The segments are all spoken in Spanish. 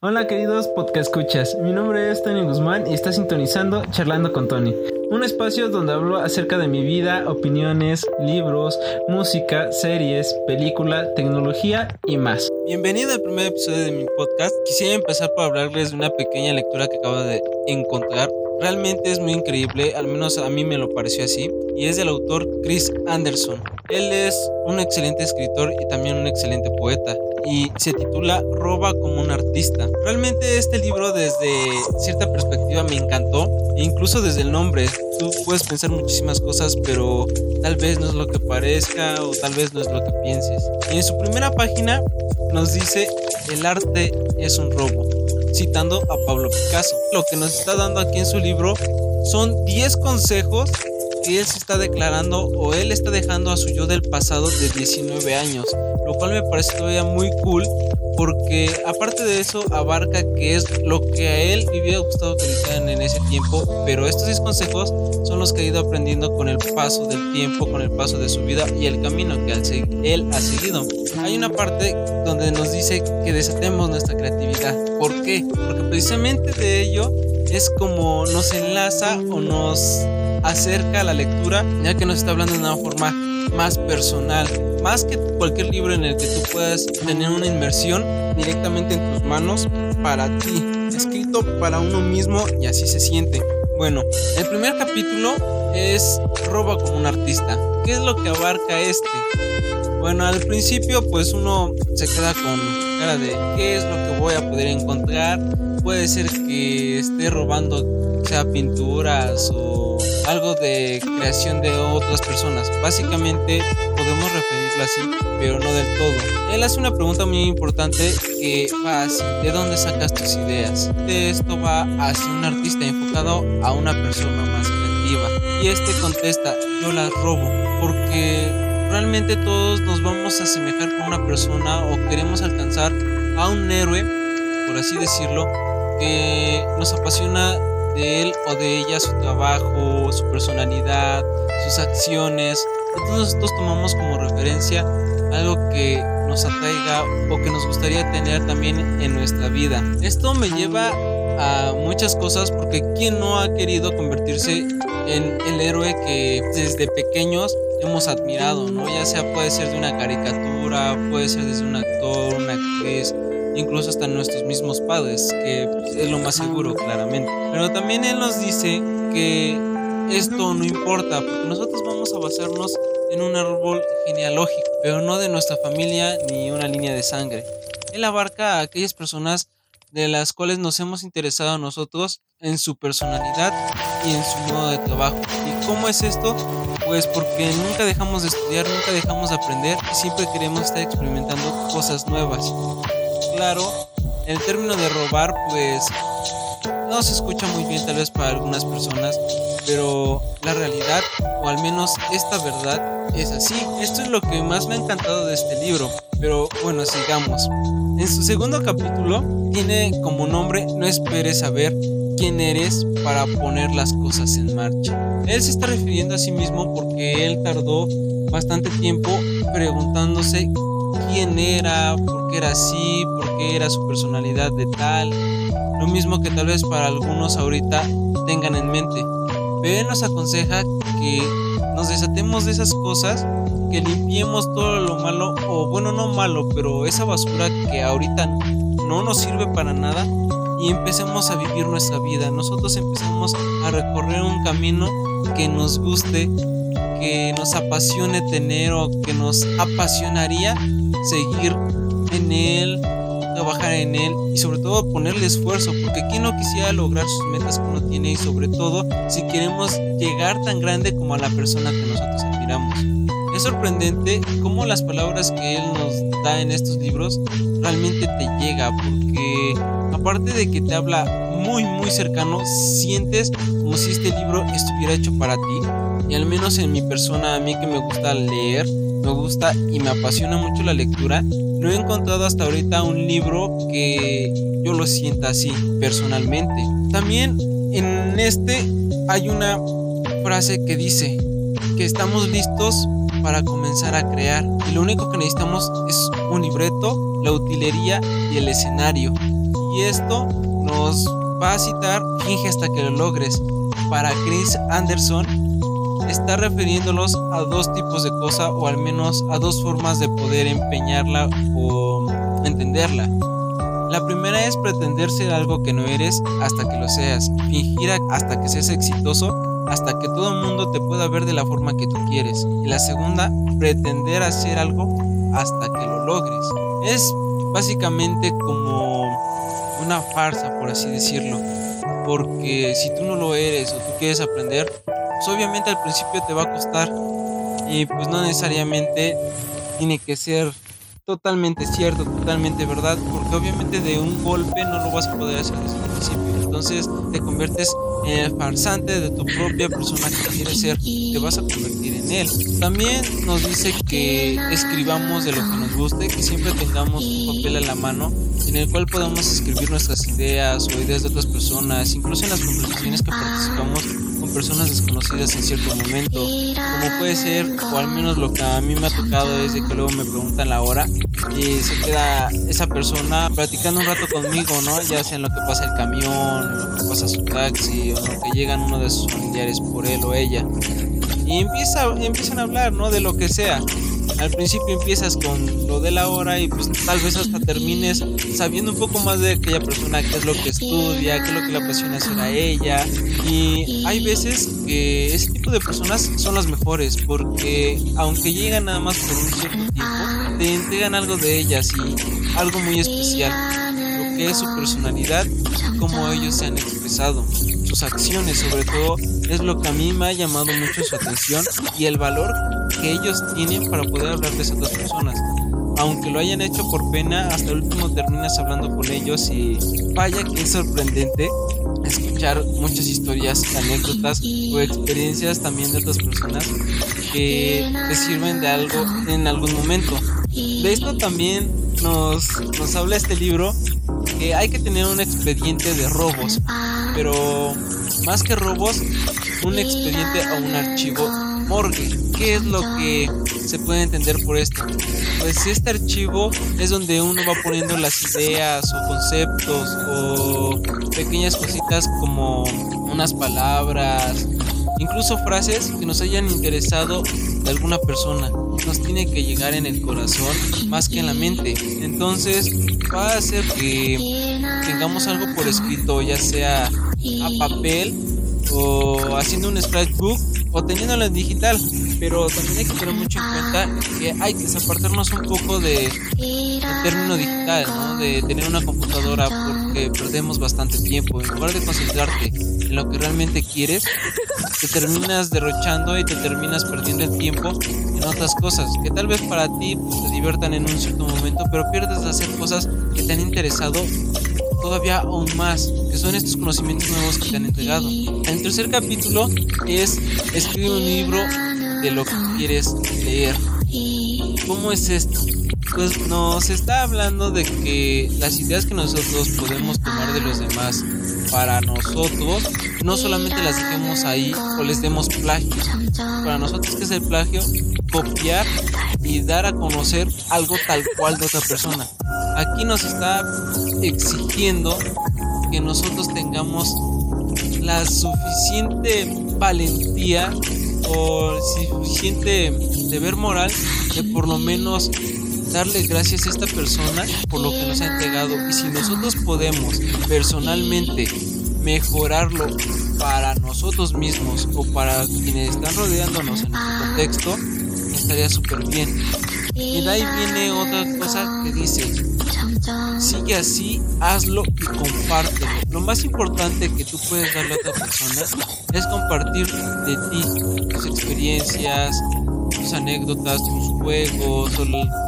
Hola queridos podcast escuchas, mi nombre es Tony Guzmán y está sintonizando Charlando con Tony, un espacio donde hablo acerca de mi vida, opiniones, libros, música, series, película, tecnología y más. Bienvenido al primer episodio de mi podcast. Quisiera empezar por hablarles de una pequeña lectura que acabo de encontrar. Realmente es muy increíble, al menos a mí me lo pareció así, y es del autor Chris Anderson. Él es un excelente escritor y también un excelente poeta y se titula Roba como un artista. Realmente este libro desde cierta perspectiva me encantó, e incluso desde el nombre. Tú puedes pensar muchísimas cosas, pero tal vez no es lo que parezca o tal vez no es lo que pienses. en su primera página nos dice, el arte es un robo, citando a Pablo Picasso. Lo que nos está dando aquí en su libro son 10 consejos que él se está declarando o él está dejando a su yo del pasado de 19 años, lo cual me parece todavía muy cool porque aparte de eso abarca que es lo que a él le hubiera gustado que le hicieran en ese tiempo, pero estos 10 consejos son los que ha ido aprendiendo con el paso del tiempo, con el paso de su vida y el camino que él ha seguido. Hay una parte donde nos dice que desatemos nuestra creatividad. ¿Por qué? Porque precisamente de ello es como nos enlaza o nos acerca a la lectura, ya que nos está hablando de una forma más personal, más que cualquier libro en el que tú puedas tener una inmersión directamente en tus manos para ti, escrito para uno mismo y así se siente. Bueno, el primer capítulo es Roba como un artista. ¿Qué es lo que abarca este? Bueno, al principio pues uno se queda con cara de qué es lo que voy a poder encontrar. Puede ser que esté robando sea pinturas o algo de creación de otras personas. Básicamente podemos referirlo así, pero no del todo. Él hace una pregunta muy importante que va así, ¿de dónde sacas tus ideas? De esto va hacia un artista enfocado a una persona más creativa. Y este contesta, yo las robo, porque realmente todos nos vamos a asemejar con una persona o queremos alcanzar a un héroe, por así decirlo, que nos apasiona de él o de ella su trabajo, su personalidad, sus acciones. Entonces nosotros tomamos como referencia algo que nos atraiga o que nos gustaría tener también en nuestra vida. Esto me lleva a muchas cosas porque ¿quién no ha querido convertirse en el héroe que desde pequeños hemos admirado, ¿no? Ya sea puede ser de una caricatura, puede ser desde un actor, una actriz, incluso hasta nuestros mismos padres, que es lo más seguro, claramente. Pero también Él nos dice que esto no importa, porque nosotros vamos a basarnos en un árbol genealógico, pero no de nuestra familia ni una línea de sangre. Él abarca a aquellas personas de las cuales nos hemos interesado nosotros en su personalidad y en su modo de trabajo. ¿Y cómo es esto? Pues porque nunca dejamos de estudiar, nunca dejamos de aprender y siempre queremos estar experimentando cosas nuevas claro, el término de robar pues no se escucha muy bien tal vez para algunas personas, pero la realidad, o al menos esta verdad, es así. Esto es lo que más me ha encantado de este libro, pero bueno, sigamos. En su segundo capítulo tiene como nombre No esperes saber quién eres para poner las cosas en marcha. Él se está refiriendo a sí mismo porque él tardó bastante tiempo preguntándose quién era, por qué era así, por qué era su personalidad de tal. Lo mismo que tal vez para algunos ahorita tengan en mente. Pero él nos aconseja que nos desatemos de esas cosas, que limpiemos todo lo malo, o bueno, no malo, pero esa basura que ahorita no nos sirve para nada y empecemos a vivir nuestra vida. Nosotros empezamos a recorrer un camino que nos guste, que nos apasione tener o que nos apasionaría seguir en él, trabajar en él y sobre todo ponerle esfuerzo, porque quien no quisiera lograr sus metas que uno tiene y sobre todo si queremos llegar tan grande como a la persona que nosotros admiramos. Es sorprendente cómo las palabras que él nos da en estos libros realmente te llega, porque aparte de que te habla muy muy cercano, sientes como si este libro estuviera hecho para ti. Y al menos en mi persona, a mí que me gusta leer, me gusta y me apasiona mucho la lectura, no he encontrado hasta ahorita un libro que yo lo sienta así personalmente. También en este hay una frase que dice que estamos listos para comenzar a crear y lo único que necesitamos es un libreto, la utilería y el escenario. Y esto nos va a citar Finge hasta que lo logres. Para Chris Anderson está refiriéndolos a dos tipos de cosa o al menos a dos formas de poder empeñarla o entenderla. La primera es pretender ser algo que no eres hasta que lo seas, fingir hasta que seas exitoso, hasta que todo el mundo te pueda ver de la forma que tú quieres. Y la segunda, pretender hacer algo hasta que lo logres. Es básicamente como una farsa, por así decirlo. Porque si tú no lo eres o tú quieres aprender, pues obviamente al principio te va a costar. Y pues no necesariamente tiene que ser totalmente cierto, totalmente verdad, porque obviamente de un golpe no lo vas a poder hacer desde el principio. Entonces te conviertes en el farsante de tu propia persona que quieres ser, te vas a convertir en él. También nos dice que escribamos de lo que nos guste, que siempre tengamos un papel a la mano en el cual podamos escribir nuestras ideas o ideas de otras personas, incluso en las conversaciones que participamos con personas desconocidas en cierto momento, como puede ser, o al menos lo que a mí me ha tocado es de que luego me preguntan la hora y se queda esa persona platicando un rato conmigo, ¿no? Ya sea en lo que pasa el camión, lo que pasa su taxi, o lo que llegan uno de sus familiares por él o ella. Y empieza, empiezan a hablar, ¿no? De lo que sea al principio empiezas con lo de la hora y pues tal vez hasta termines sabiendo un poco más de aquella persona, qué es lo que estudia, qué es lo que le apasiona hacer a ella. Y hay veces que ese tipo de personas son las mejores porque aunque llegan nada más por un cierto tiempo, te entregan algo de ellas y algo muy especial, lo que es su personalidad y cómo ellos se han expresado sus acciones sobre todo es lo que a mí me ha llamado mucho su atención y el valor que ellos tienen para poder hablarles a otras personas. Aunque lo hayan hecho por pena, hasta el último terminas hablando con ellos y vaya que es sorprendente escuchar muchas historias, anécdotas o experiencias también de otras personas que te sirven de algo en algún momento. De esto también nos, nos habla este libro que hay que tener un expediente de robos, pero más que robos, un expediente o un archivo morgue. ¿Qué es lo que se puede entender por esto? Pues este archivo es donde uno va poniendo las ideas o conceptos o pequeñas cositas como unas palabras, incluso frases que nos hayan interesado de alguna persona. Nos tiene que llegar en el corazón más que en la mente. Entonces va a hacer que tengamos algo por escrito, ya sea a papel o haciendo un scratchbook o teniéndolo en digital. Pero también hay que tener mucho en cuenta que hay que apartarnos un poco de término digital, ¿no? de tener una computadora porque perdemos bastante tiempo. En lugar de concentrarte en lo que realmente quieres, te terminas derrochando y te terminas perdiendo el tiempo en otras cosas que tal vez para ti pues, te diviertan en un cierto momento, pero pierdes de hacer cosas que te han interesado todavía aún más, que son estos conocimientos nuevos que te han entregado. El tercer capítulo es escribe un libro de lo que quieres leer. ¿Cómo es esto? Pues nos está hablando de que las ideas que nosotros podemos tomar de los demás para nosotros, no solamente las dejemos ahí o les demos plagio. Para nosotros, ¿qué es el plagio? Copiar y dar a conocer algo tal cual de otra persona. Aquí nos está exigiendo que nosotros tengamos la suficiente valentía o suficiente deber moral de por lo menos darle gracias a esta persona por lo que nos ha entregado. Y si nosotros podemos personalmente mejorarlo para nosotros mismos o para quienes están rodeándonos en nuestro contexto estaría súper bien. Y de ahí viene otra cosa que dice sigue así hazlo y compártelo. Lo más importante que tú puedes darle a otra persona es compartir de ti tus experiencias anécdotas, tus juegos,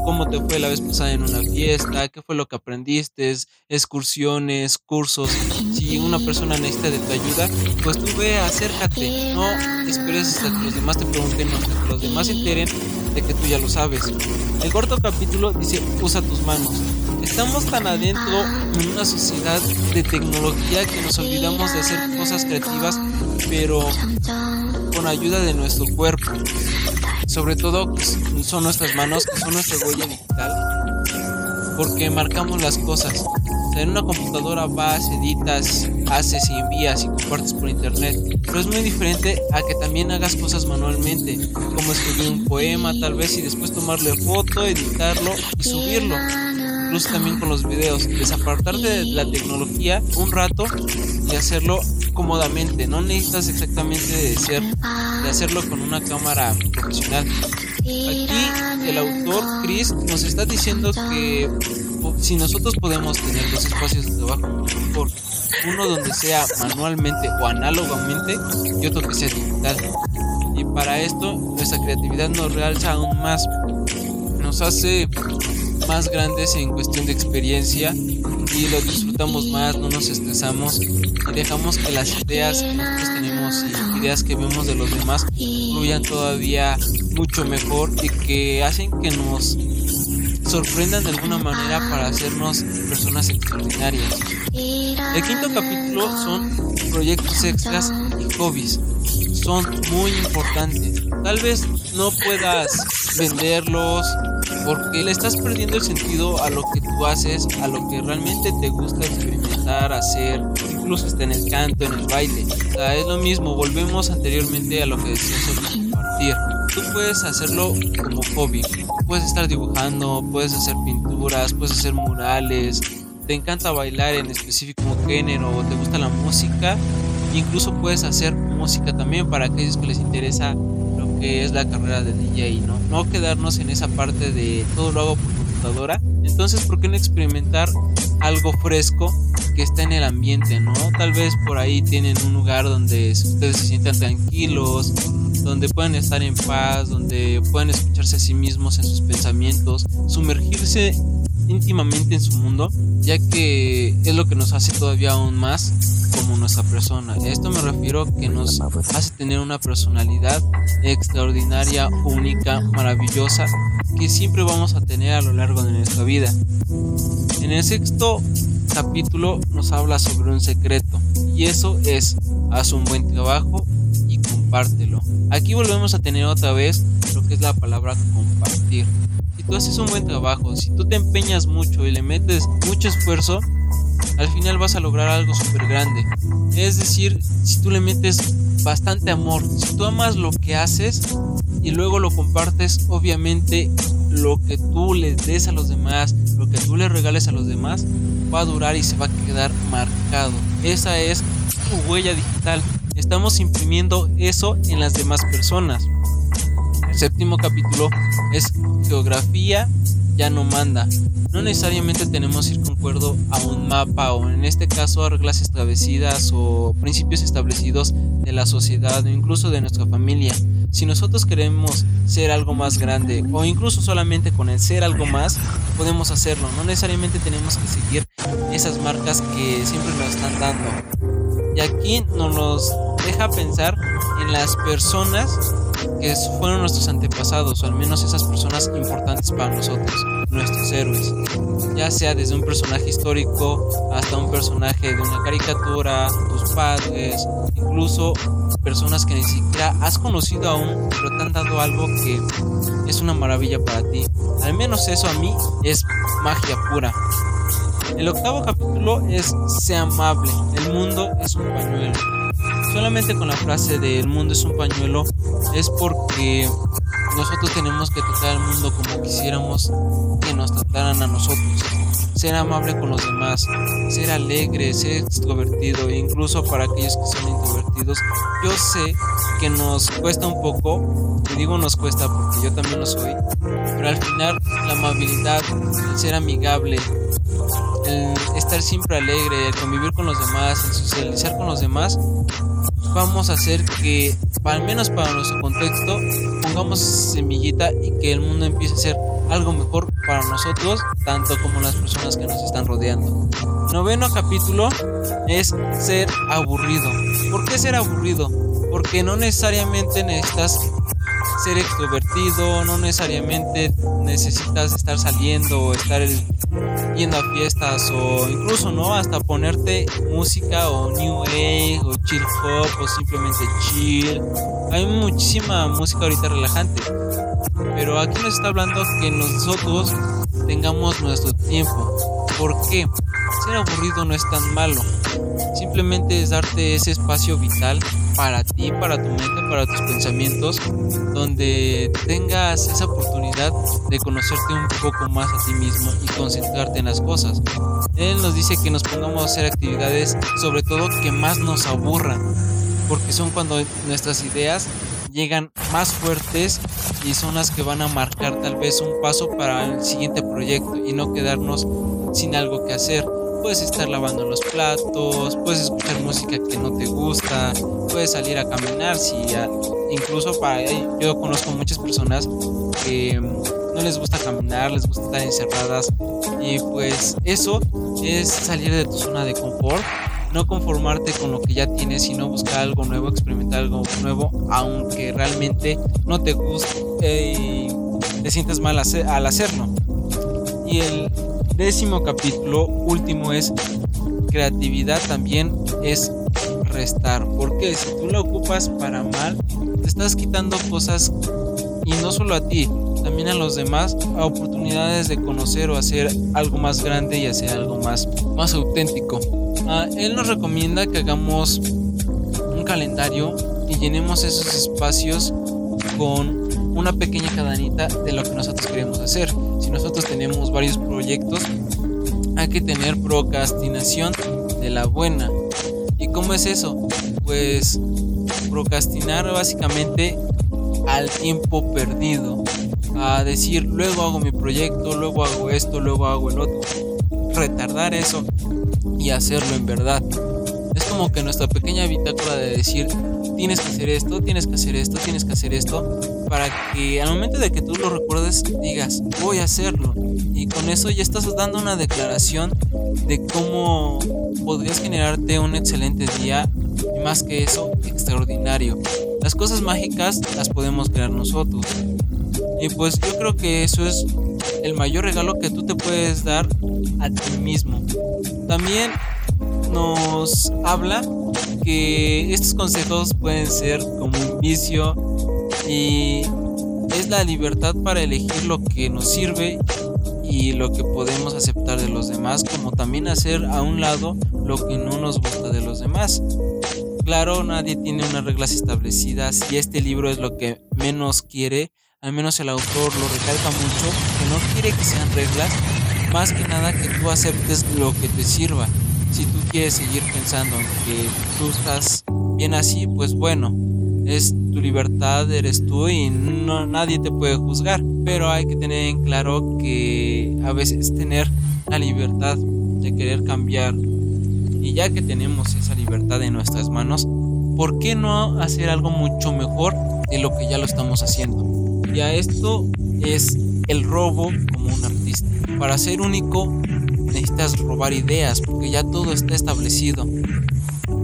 cómo te fue la vez pasada en una fiesta, qué fue lo que aprendiste, excursiones, cursos. Si una persona necesita de tu ayuda, pues tú ve, acércate. No esperes hasta que los demás te pregunten, hasta que los demás se enteren de que tú ya lo sabes. El cuarto capítulo dice, usa tus manos. Estamos tan adentro en una sociedad de tecnología que nos olvidamos de hacer cosas creativas, pero con ayuda de nuestro cuerpo sobre todo son nuestras manos, que son nuestra huella digital, porque marcamos las cosas. En una computadora vas, editas, haces y envías y compartes por internet. Pero es muy diferente a que también hagas cosas manualmente, como escribir un poema tal vez y después tomarle foto, editarlo y subirlo incluso también con los videos, desapartarte de la tecnología un rato y hacerlo cómodamente. No necesitas exactamente de ser, de hacerlo con una cámara profesional. Aquí el autor Chris nos está diciendo que si nosotros podemos tener dos espacios de trabajo, por uno donde sea manualmente o análogamente y otro que sea digital. Y para esto nuestra creatividad nos realza aún más, nos hace más grandes en cuestión de experiencia y lo disfrutamos más, no nos estresamos y dejamos que las ideas que nosotros tenemos y ideas que vemos de los demás fluyan todavía mucho mejor y que hacen que nos sorprendan de alguna manera para hacernos personas extraordinarias. El quinto capítulo son proyectos extras y hobbies. Son muy importantes. Tal vez no puedas venderlos porque le estás perdiendo el sentido a lo que tú haces, a lo que realmente te gusta experimentar, hacer, incluso está en el canto, en el baile. O sea, es lo mismo, volvemos anteriormente a lo que decías sobre compartir. Tú puedes hacerlo como hobby, puedes estar dibujando, puedes hacer pinturas, puedes hacer murales, te encanta bailar en específico género o te gusta la música, incluso puedes hacer música también para aquellos que les interesa lo que es la carrera de DJ, ¿no? No quedarnos en esa parte de todo lo hago por computadora. Entonces, ¿por qué no experimentar algo fresco que está en el ambiente, ¿no? Tal vez por ahí tienen un lugar donde ustedes se sientan tranquilos, donde pueden estar en paz, donde pueden escucharse a sí mismos en sus pensamientos, sumergirse íntimamente en su mundo, ya que es lo que nos hace todavía aún más como nuestra persona. esto me refiero que nos hace tener una personalidad extraordinaria, única, maravillosa, que siempre vamos a tener a lo largo de nuestra vida. En el sexto capítulo nos habla sobre un secreto, y eso es, haz un buen trabajo y compártelo. Aquí volvemos a tener otra vez lo que es la palabra compartir. Si tú haces un buen trabajo, si tú te empeñas mucho y le metes mucho esfuerzo, al final vas a lograr algo súper grande. Es decir, si tú le metes bastante amor, si tú amas lo que haces y luego lo compartes, obviamente lo que tú le des a los demás, lo que tú le regales a los demás, va a durar y se va a quedar marcado. Esa es tu huella digital. Estamos imprimiendo eso en las demás personas. El séptimo capítulo es geografía ya no manda. No necesariamente tenemos que ir concuerdo a un mapa o en este caso a reglas establecidas o principios establecidos de la sociedad o incluso de nuestra familia. Si nosotros queremos ser algo más grande o incluso solamente con el ser algo más, podemos hacerlo. No necesariamente tenemos que seguir esas marcas que siempre nos están dando. Y aquí nos deja pensar en las personas que fueron nuestros antepasados, o al menos esas personas importantes para nosotros, nuestros héroes. Ya sea desde un personaje histórico hasta un personaje de una caricatura, tus padres, incluso personas que ni siquiera has conocido aún, pero te han dado algo que es una maravilla para ti. Al menos eso a mí es magia pura. El octavo capítulo es Sea amable, el mundo es un pañuelo. Solamente con la frase de el mundo es un pañuelo es porque nosotros tenemos que tratar al mundo como quisiéramos que nos trataran a nosotros. Ser amable con los demás, ser alegre, ser extrovertido, incluso para aquellos que son introvertidos. Yo sé que nos cuesta un poco, y digo nos cuesta porque yo también lo soy, pero al final la amabilidad, el ser amigable, el estar siempre alegre, el convivir con los demás, el socializar con los demás, vamos a hacer que, al menos para nuestro contexto, pongamos semillita y que el mundo empiece a ser algo mejor para nosotros, tanto como las personas que nos están rodeando. Noveno capítulo es ser aburrido. ¿Por qué ser aburrido? Porque no necesariamente necesitas ser extrovertido, no necesariamente necesitas estar saliendo o estar yendo a fiestas o incluso no hasta ponerte música o new age o chill hop o simplemente chill. Hay muchísima música ahorita relajante, pero aquí nos está hablando que nosotros tengamos nuestro tiempo. ¿Por qué? Ser aburrido no es tan malo. Simplemente es darte ese espacio vital para ti, para tu mente, para tus pensamientos, donde tengas esa oportunidad de conocerte un poco más a ti mismo y concentrarte en las cosas. Él nos dice que nos pongamos a hacer actividades, sobre todo que más nos aburran, porque son cuando nuestras ideas llegan más fuertes y son las que van a marcar tal vez un paso para el siguiente proyecto y no quedarnos sin algo que hacer. Puedes estar lavando los platos, puedes escuchar música que no te gusta, puedes salir a caminar, si incluso para yo conozco muchas personas que mm, no les gusta caminar, les gusta estar encerradas y pues eso es salir de tu zona de confort no conformarte con lo que ya tienes, sino buscar algo nuevo, experimentar algo nuevo, aunque realmente no te guste y te sientas mal al hacerlo. Y el décimo capítulo último es creatividad también es restar, porque si tú lo ocupas para mal, te estás quitando cosas y no solo a ti, también a los demás a oportunidades de conocer o hacer algo más grande y hacer algo más, más auténtico. Ah, él nos recomienda que hagamos un calendario y llenemos esos espacios con una pequeña cadenita de lo que nosotros queremos hacer. Si nosotros tenemos varios proyectos, hay que tener procrastinación de la buena. ¿Y cómo es eso? Pues procrastinar básicamente al tiempo perdido. A decir, luego hago mi proyecto, luego hago esto, luego hago el otro. Retardar eso y hacerlo en verdad. Como que nuestra pequeña bitácora de decir, tienes que hacer esto, tienes que hacer esto, tienes que hacer esto, para que al momento de que tú lo recuerdes digas, voy a hacerlo. Y con eso ya estás dando una declaración de cómo podrías generarte un excelente día y más que eso, extraordinario. Las cosas mágicas las podemos crear nosotros. Y pues yo creo que eso es el mayor regalo que tú te puedes dar a ti mismo. También nos habla que estos consejos pueden ser como un vicio y es la libertad para elegir lo que nos sirve y lo que podemos aceptar de los demás, como también hacer a un lado lo que no nos gusta de los demás. Claro, nadie tiene unas reglas establecidas y este libro es lo que menos quiere, al menos el autor lo recalca mucho, que no quiere que sean reglas, más que nada que tú aceptes lo que te sirva. Si tú quieres seguir pensando que tú estás bien así, pues bueno, es tu libertad, eres tú y no, nadie te puede juzgar. Pero hay que tener en claro que a veces tener la libertad de querer cambiar y ya que tenemos esa libertad en nuestras manos, ¿por qué no hacer algo mucho mejor de lo que ya lo estamos haciendo? Y a esto es el robo como un artista. Para ser único necesitas robar ideas porque ya todo está establecido.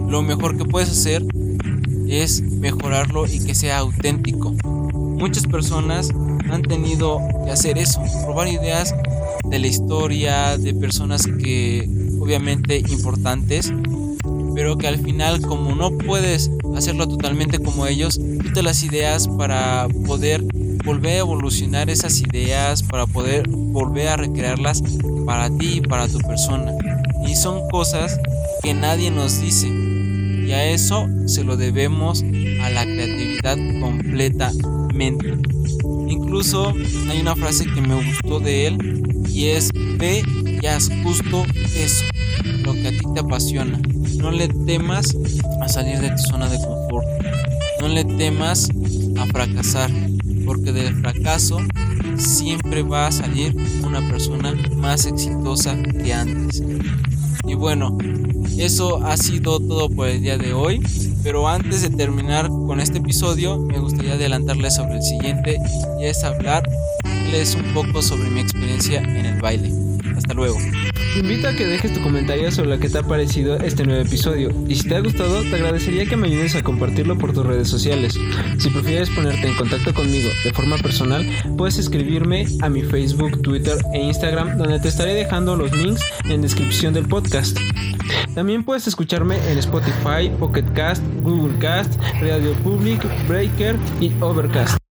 Lo mejor que puedes hacer es mejorarlo y que sea auténtico. Muchas personas han tenido que hacer eso, robar ideas de la historia, de personas que obviamente importantes, pero que al final como no puedes hacerlo totalmente como ellos, quita las ideas para poder volver a evolucionar esas ideas, para poder volver a recrearlas para ti y para tu persona. Y son cosas que nadie nos dice. Y a eso se lo debemos a la creatividad completamente. Incluso hay una frase que me gustó de él y es ve y haz justo eso, lo que a ti te apasiona. No le temas a salir de tu zona de confort. No le temas a fracasar, porque del fracaso siempre va a salir una persona más exitosa que antes. Y bueno, eso ha sido todo por el día de hoy. Pero antes de terminar con este episodio, me gustaría adelantarles sobre el siguiente y es hablarles un poco sobre mi experiencia en el baile. Hasta luego. Te invito a que dejes tu comentario sobre lo que te ha parecido este nuevo episodio y si te ha gustado te agradecería que me ayudes a compartirlo por tus redes sociales. Si prefieres ponerte en contacto conmigo de forma personal, puedes escribirme a mi Facebook, Twitter e Instagram donde te estaré dejando los links en descripción del podcast. También puedes escucharme en Spotify, Pocket Cast, Google Cast, Radio Public, Breaker y Overcast.